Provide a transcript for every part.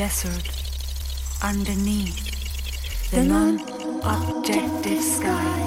Desert, underneath the non objective sky,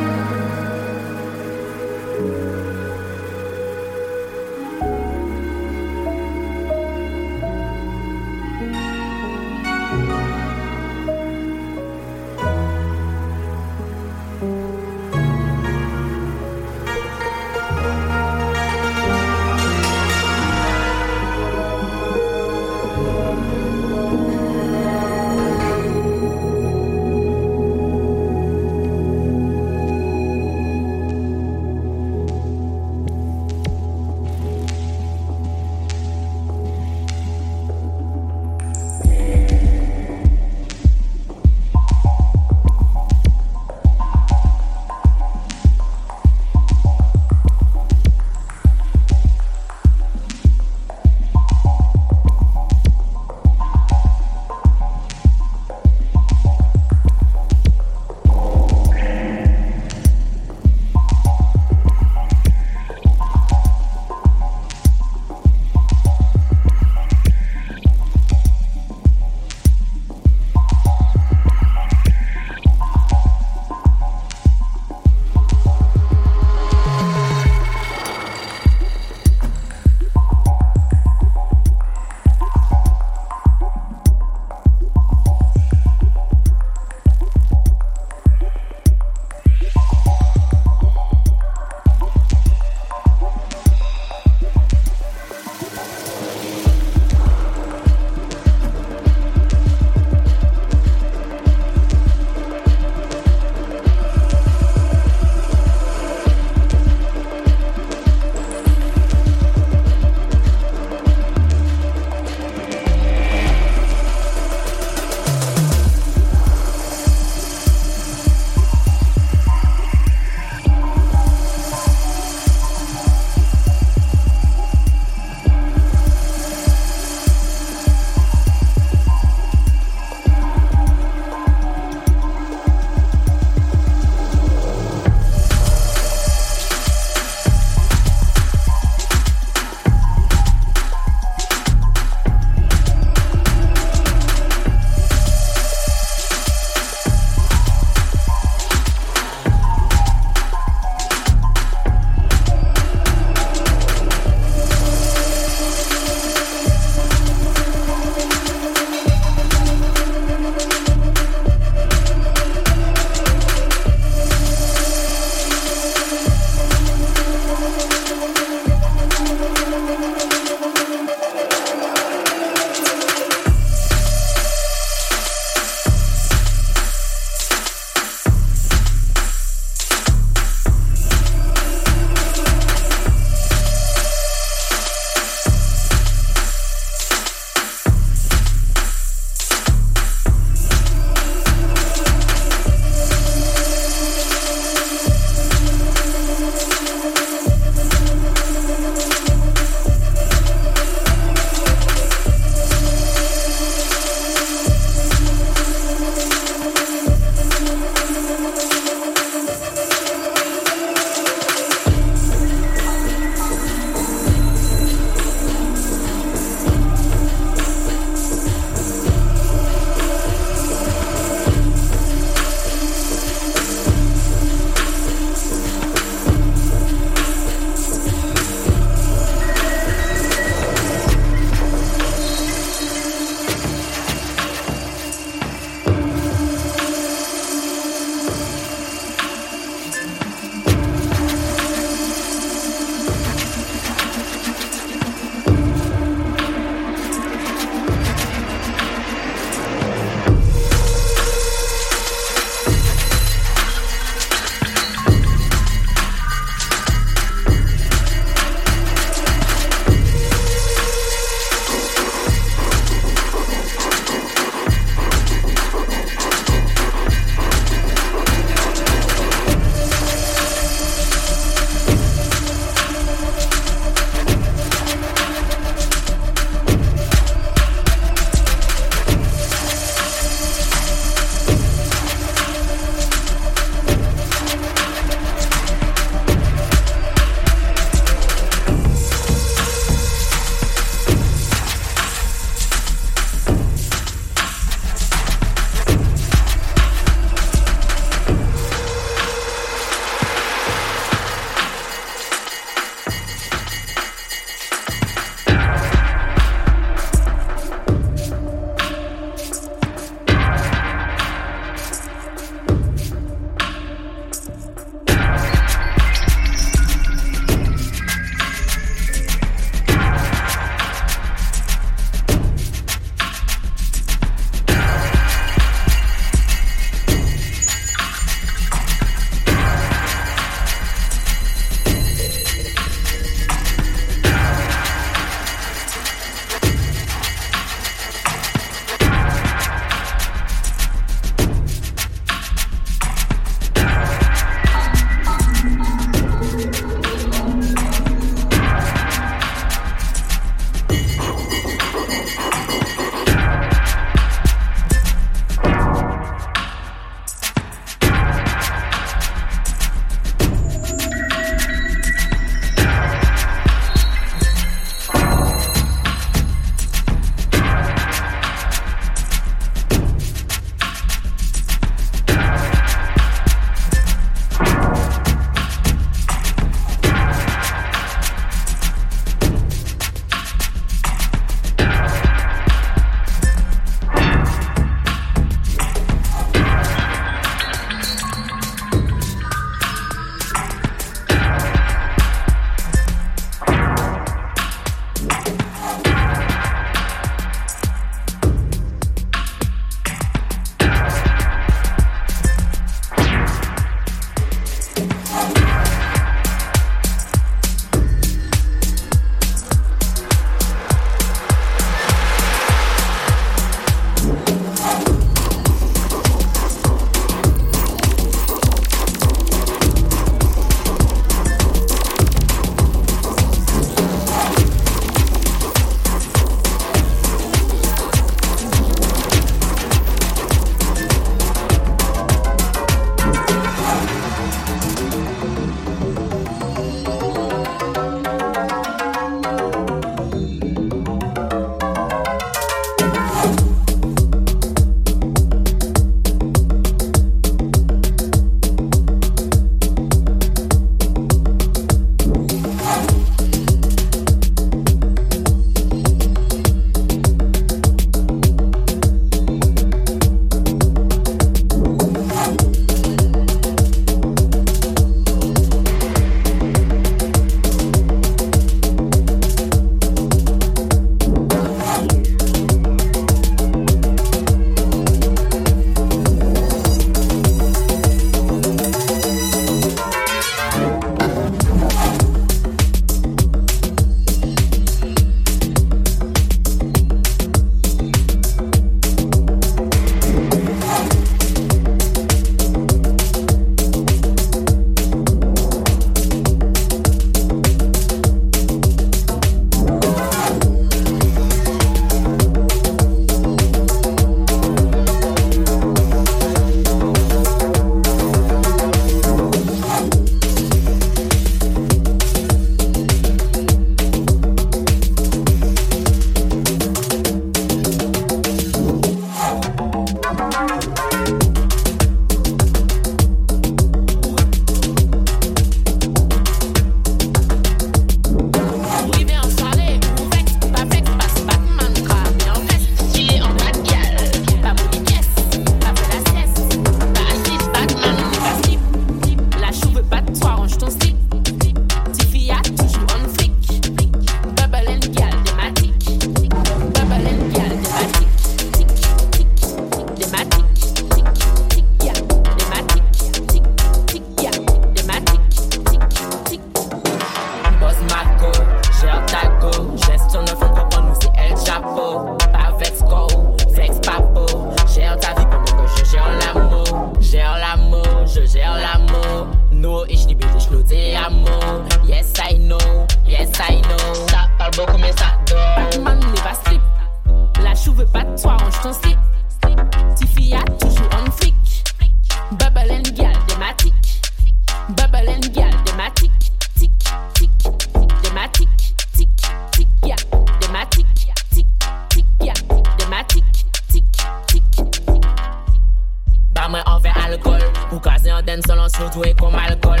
Ou kaze an den solon sou e kom alkol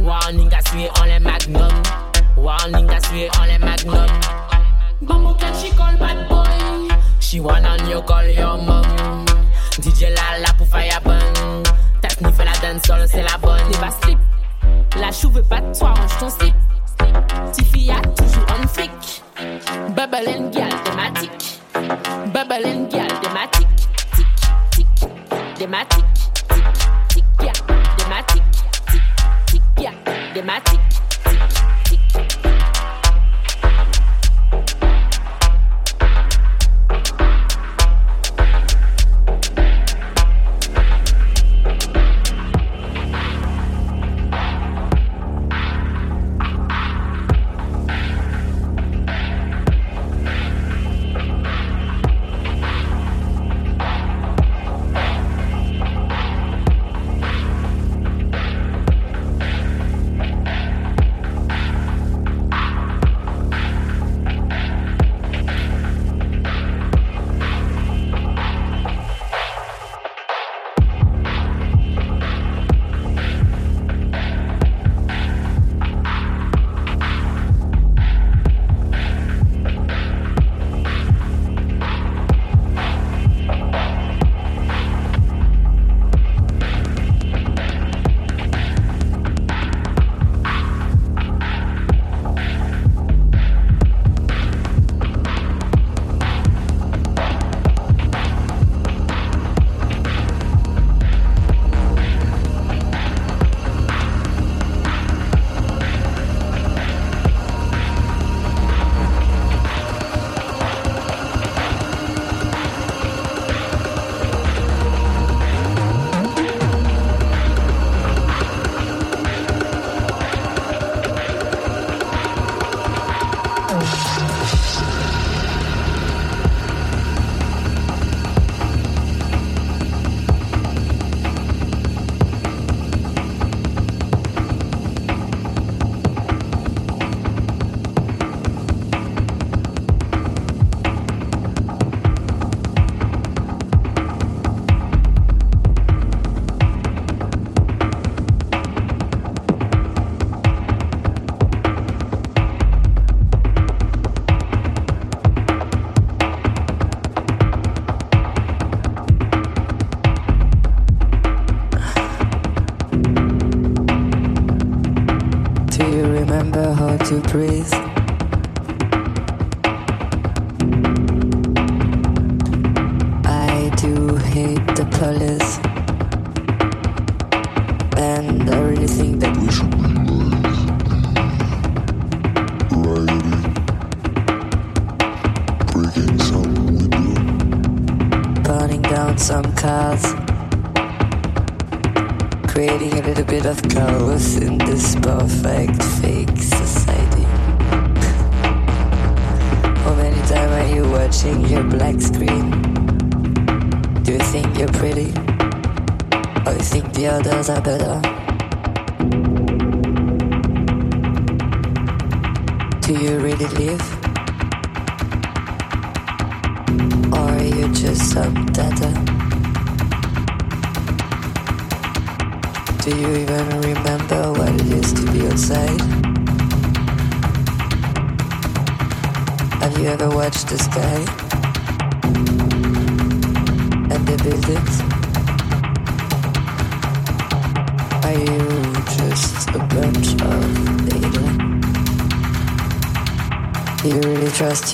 Warning a suye an le magnum. Warning a suye an le magnum. Bambo cat she call bad boy. She wanna you call your mom DJ la la pou fire burn. Ta sniff la dance sol c'est la bonne Never slip La chou veut pas de toi range ton slip. Tiffy a toujours un flic. Bubble and gal thématique. Bubble and gal thématique. Dematic, tic, tic, yeah. Dematic, tic, tic, yeah.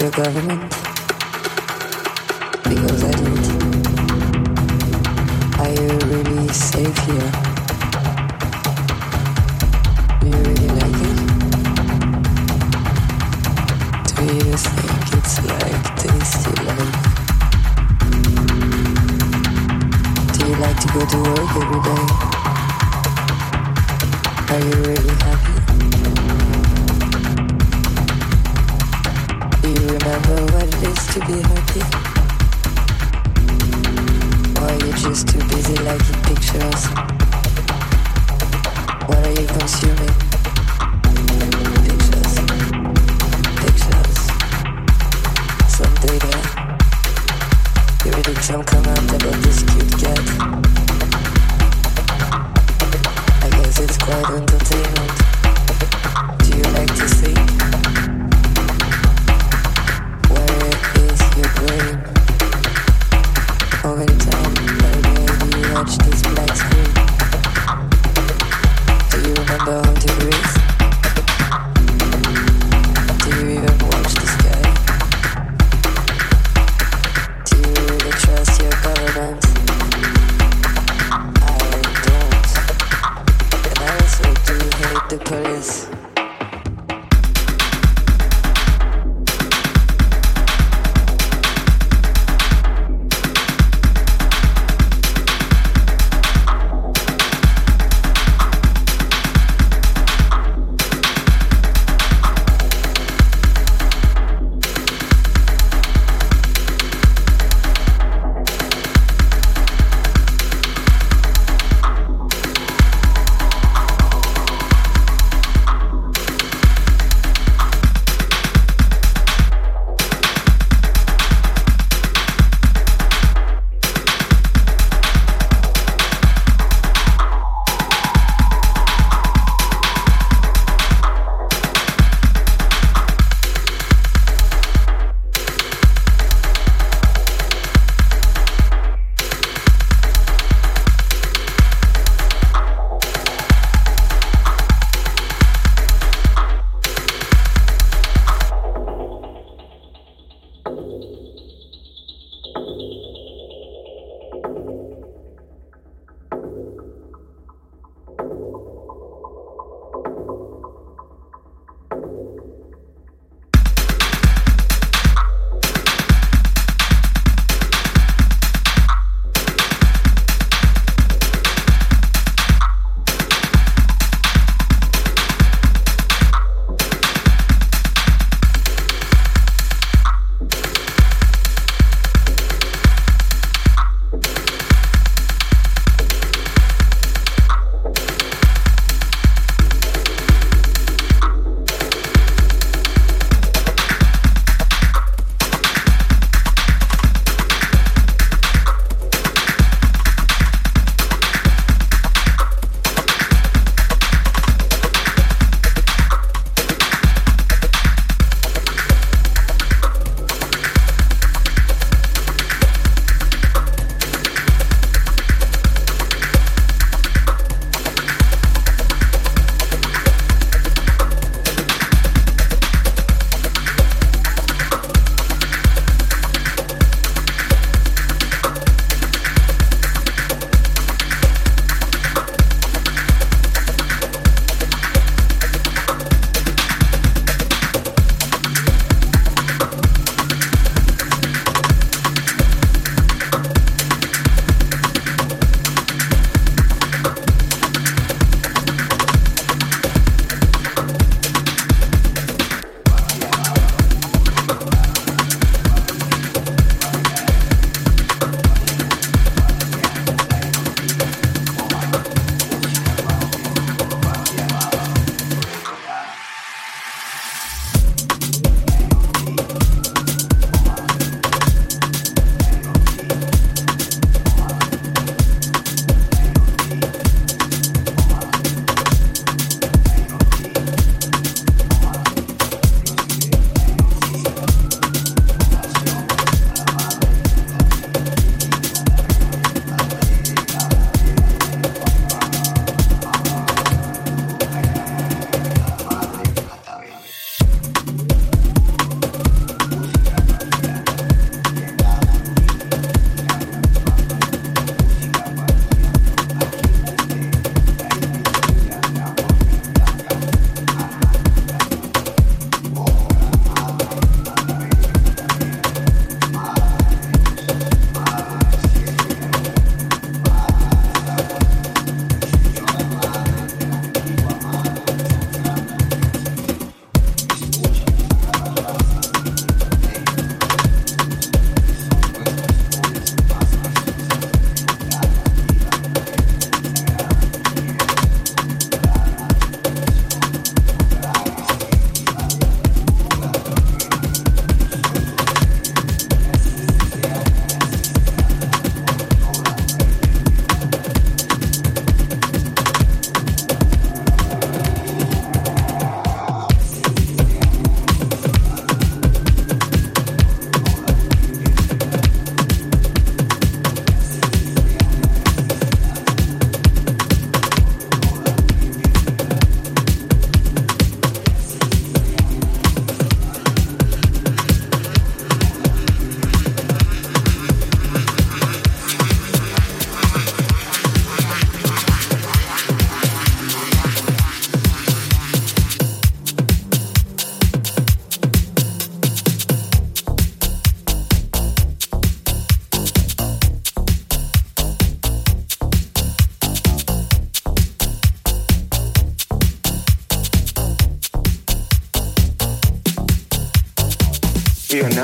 Your government? Because I don't. Are you really safe here?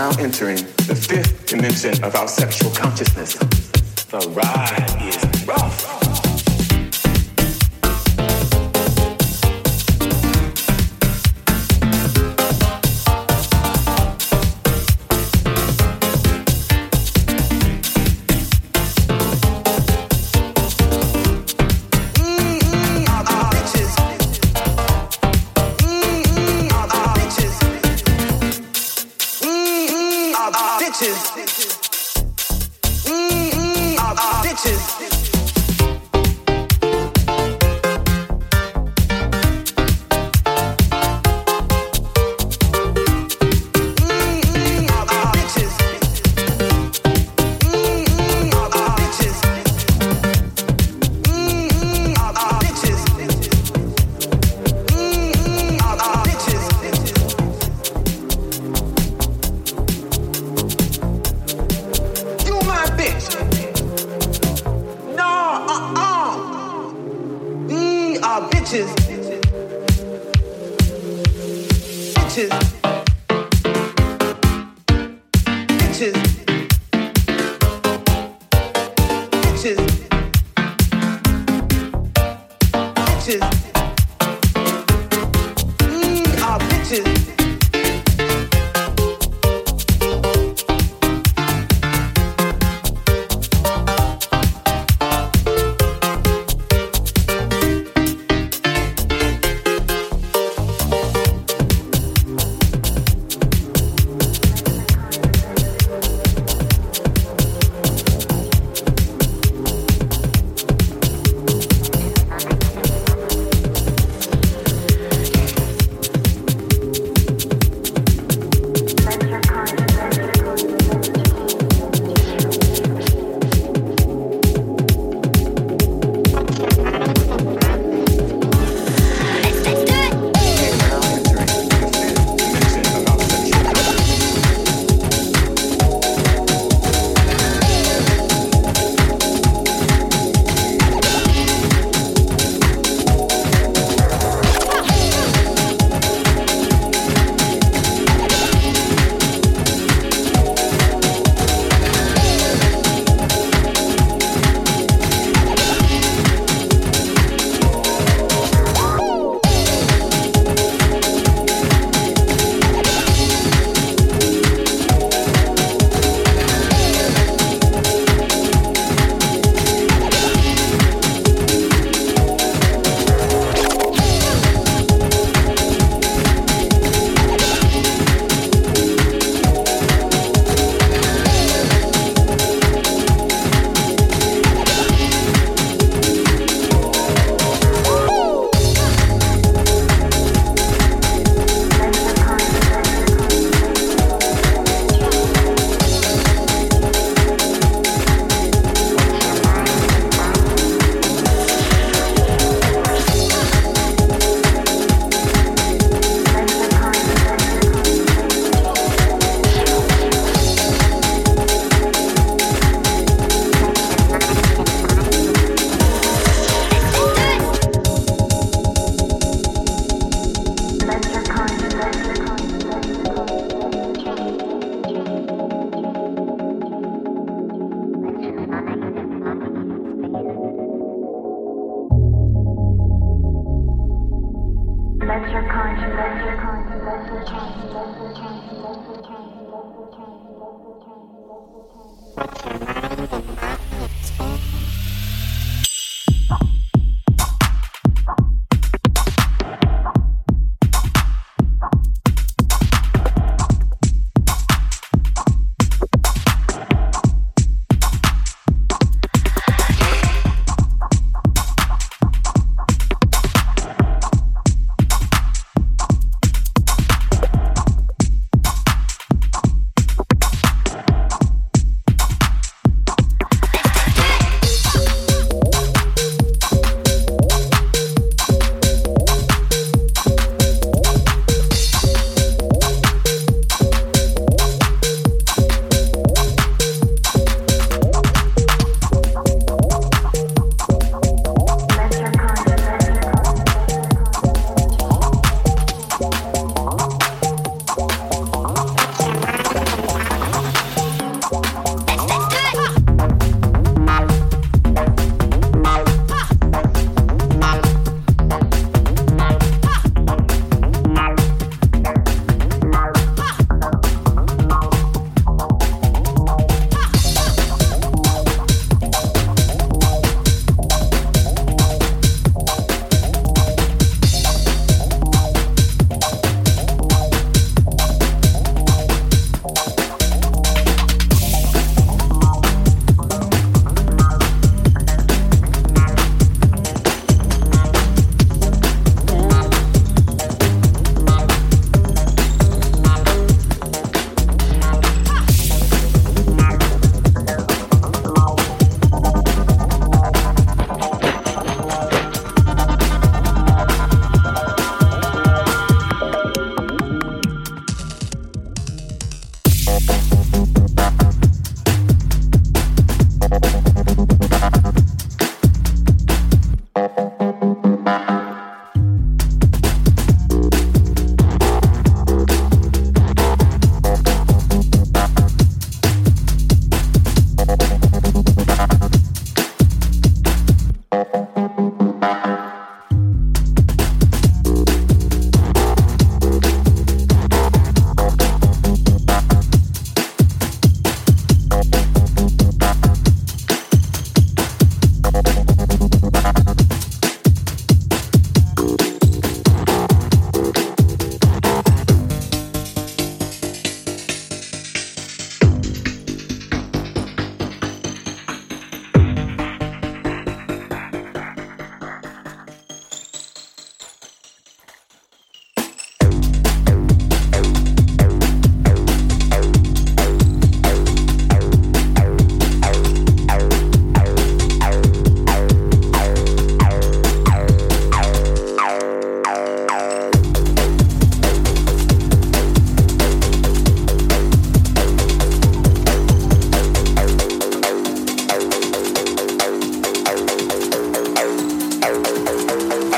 Now entering the fifth dimension of our sexual consciousness. The ride is rough. Bitches. Bitches.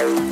Bye.